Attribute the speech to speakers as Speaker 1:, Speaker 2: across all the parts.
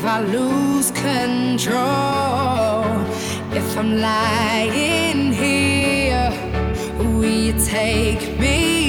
Speaker 1: if I lose control, if
Speaker 2: I'm lying here, will you take me?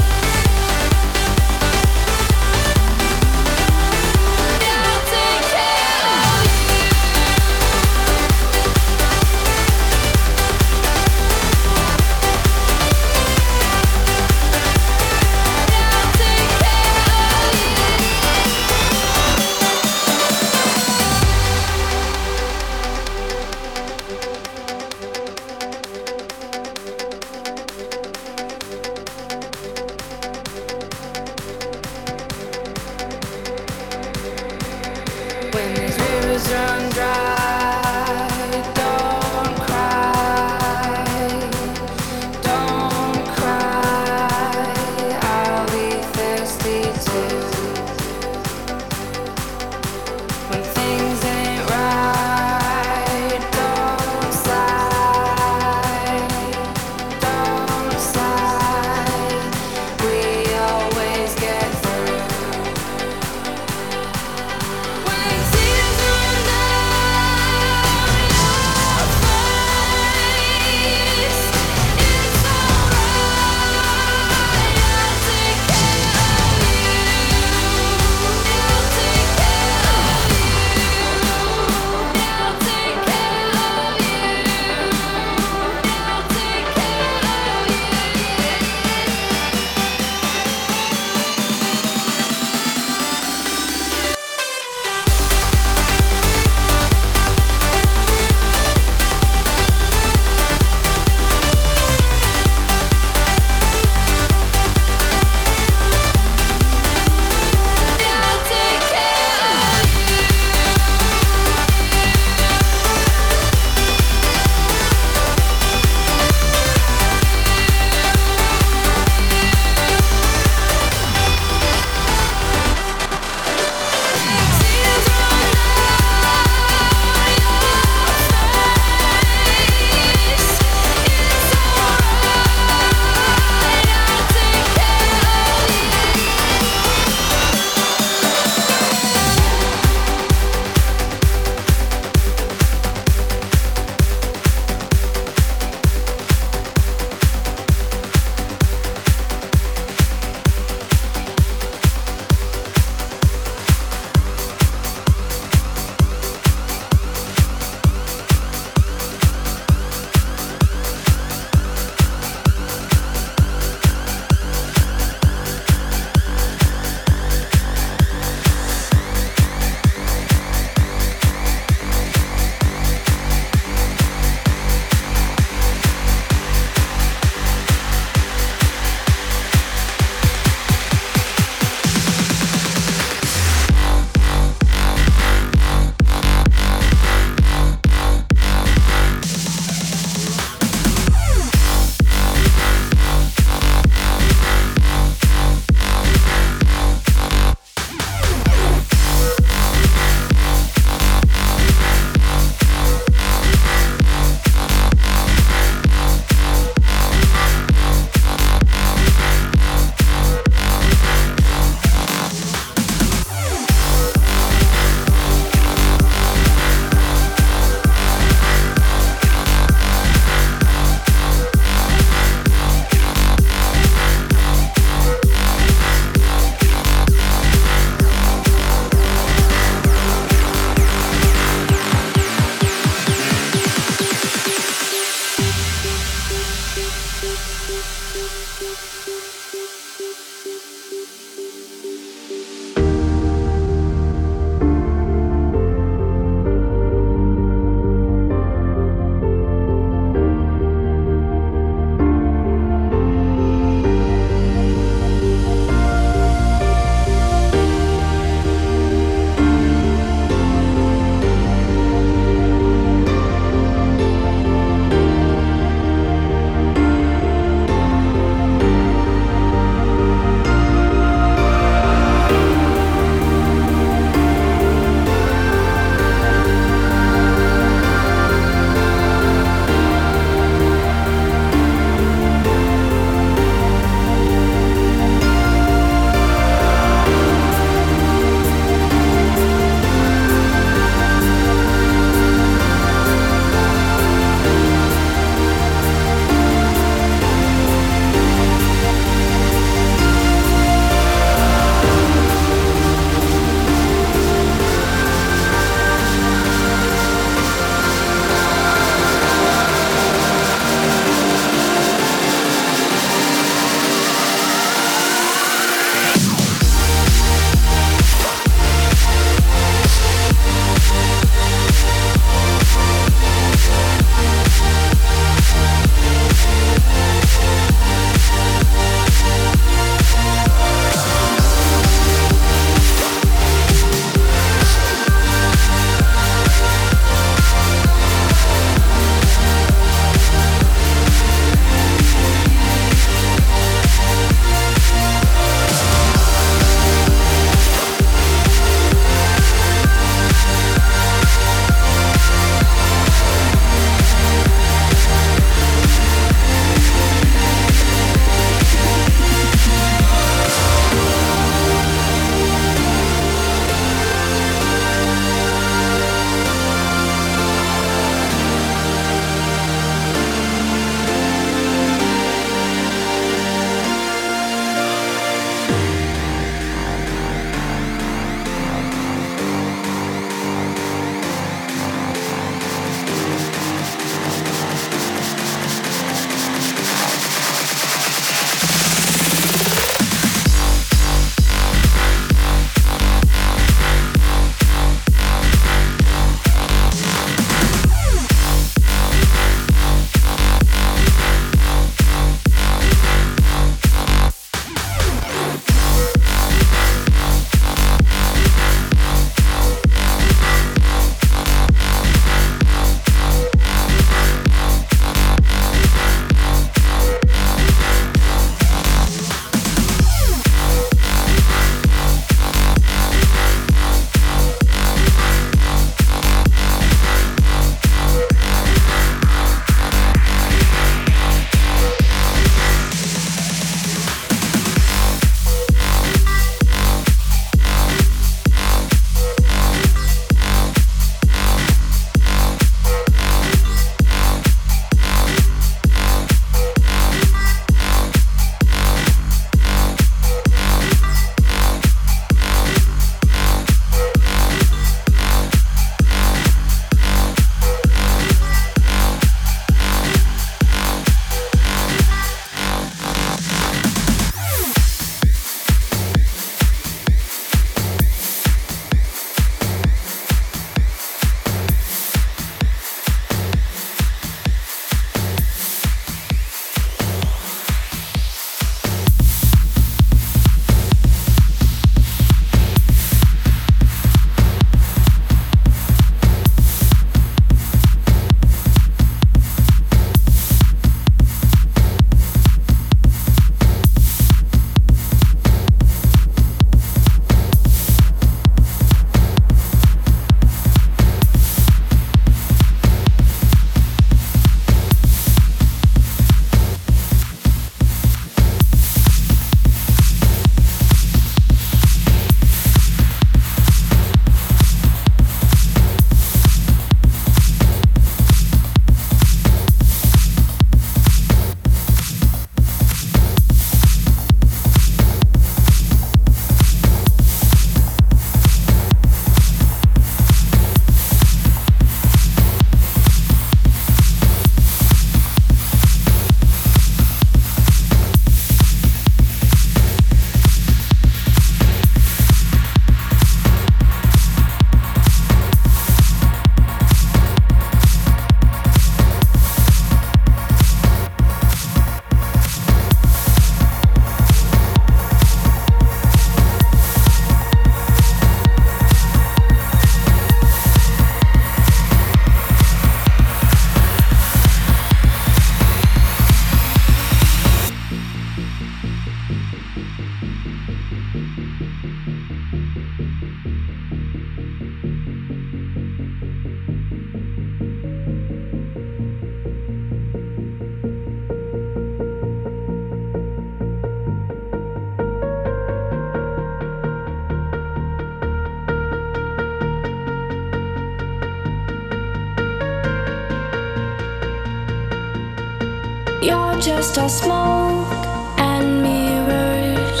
Speaker 3: You're just a smoke and mirrors,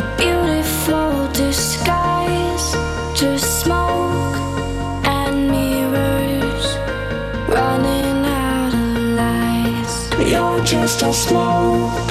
Speaker 3: a beautiful disguise. Just smoke and mirrors, running out of lies. You're just a smoke.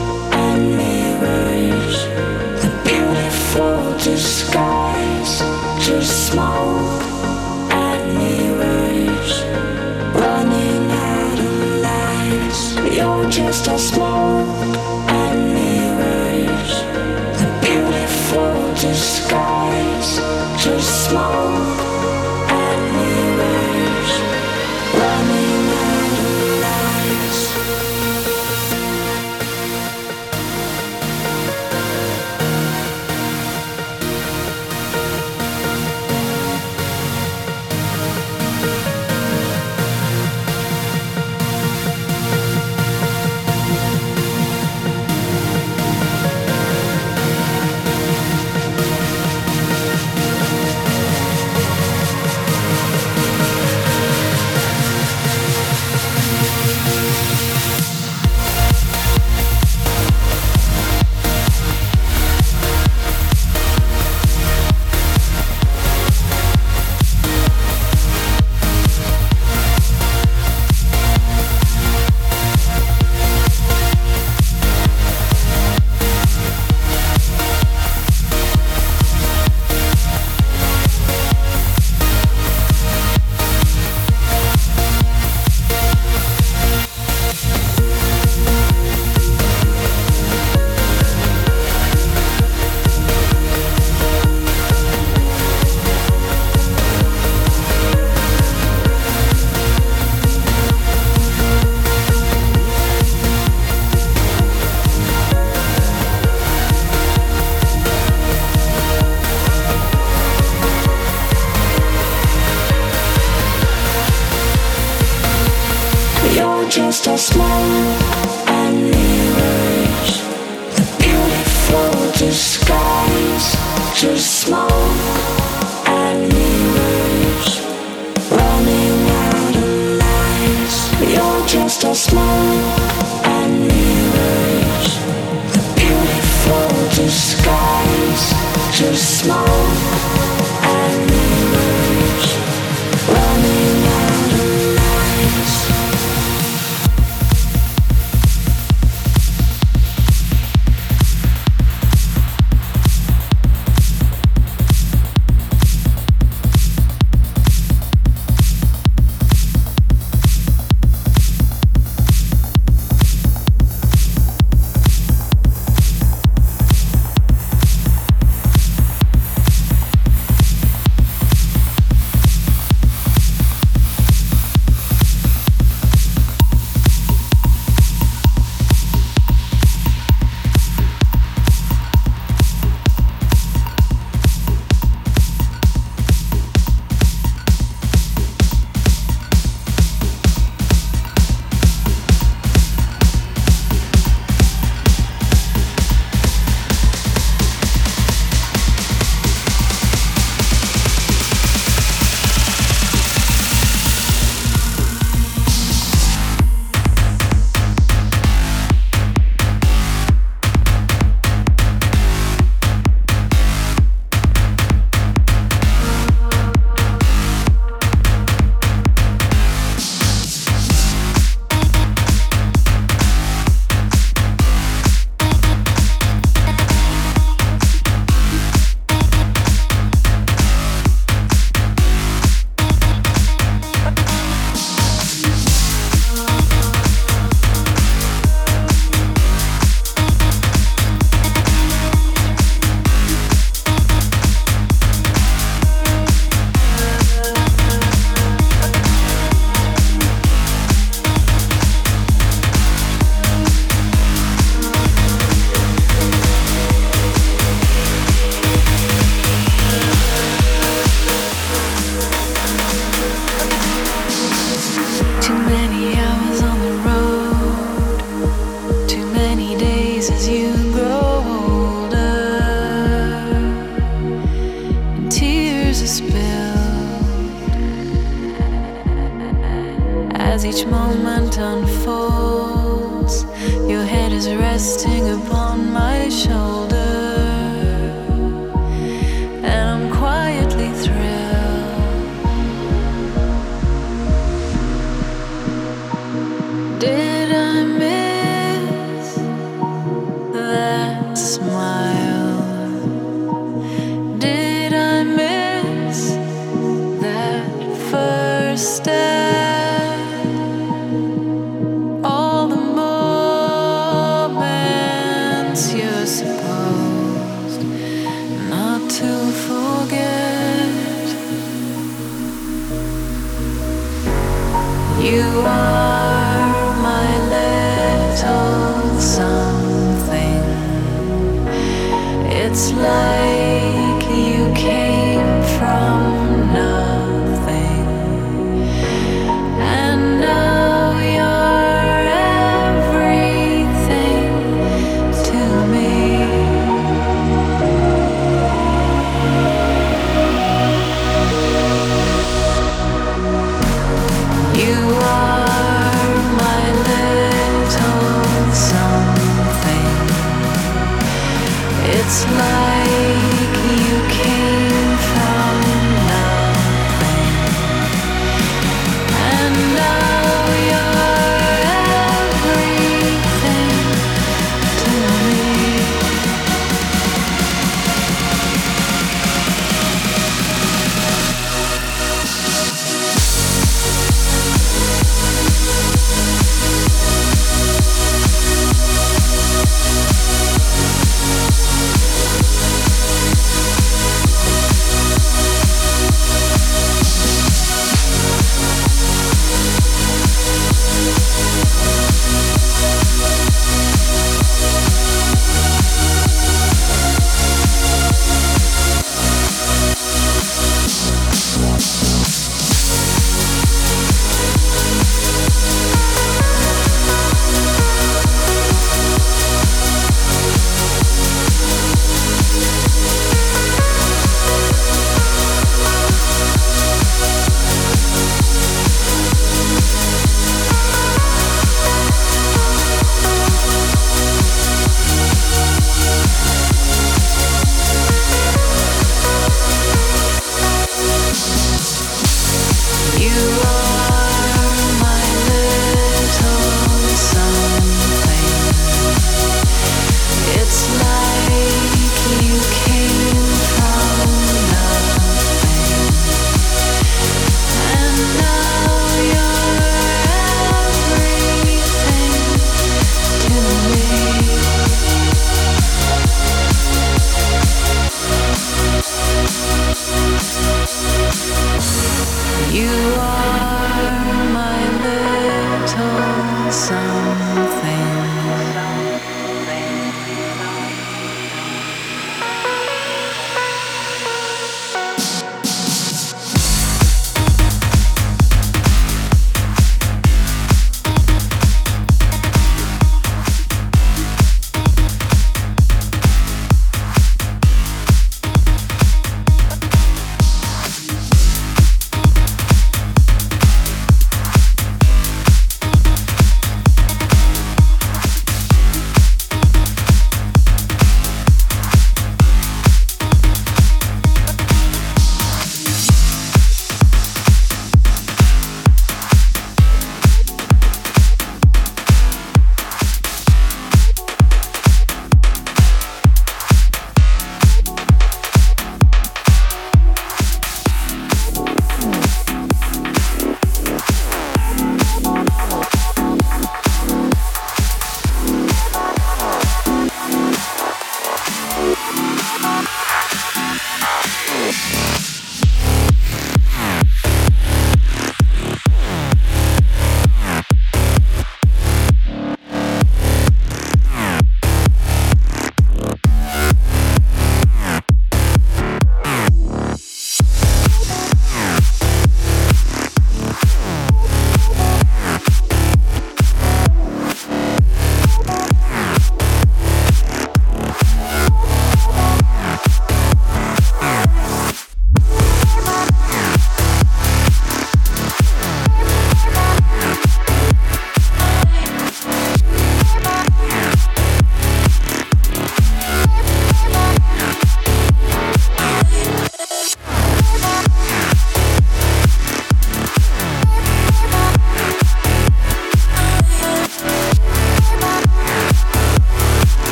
Speaker 4: It's like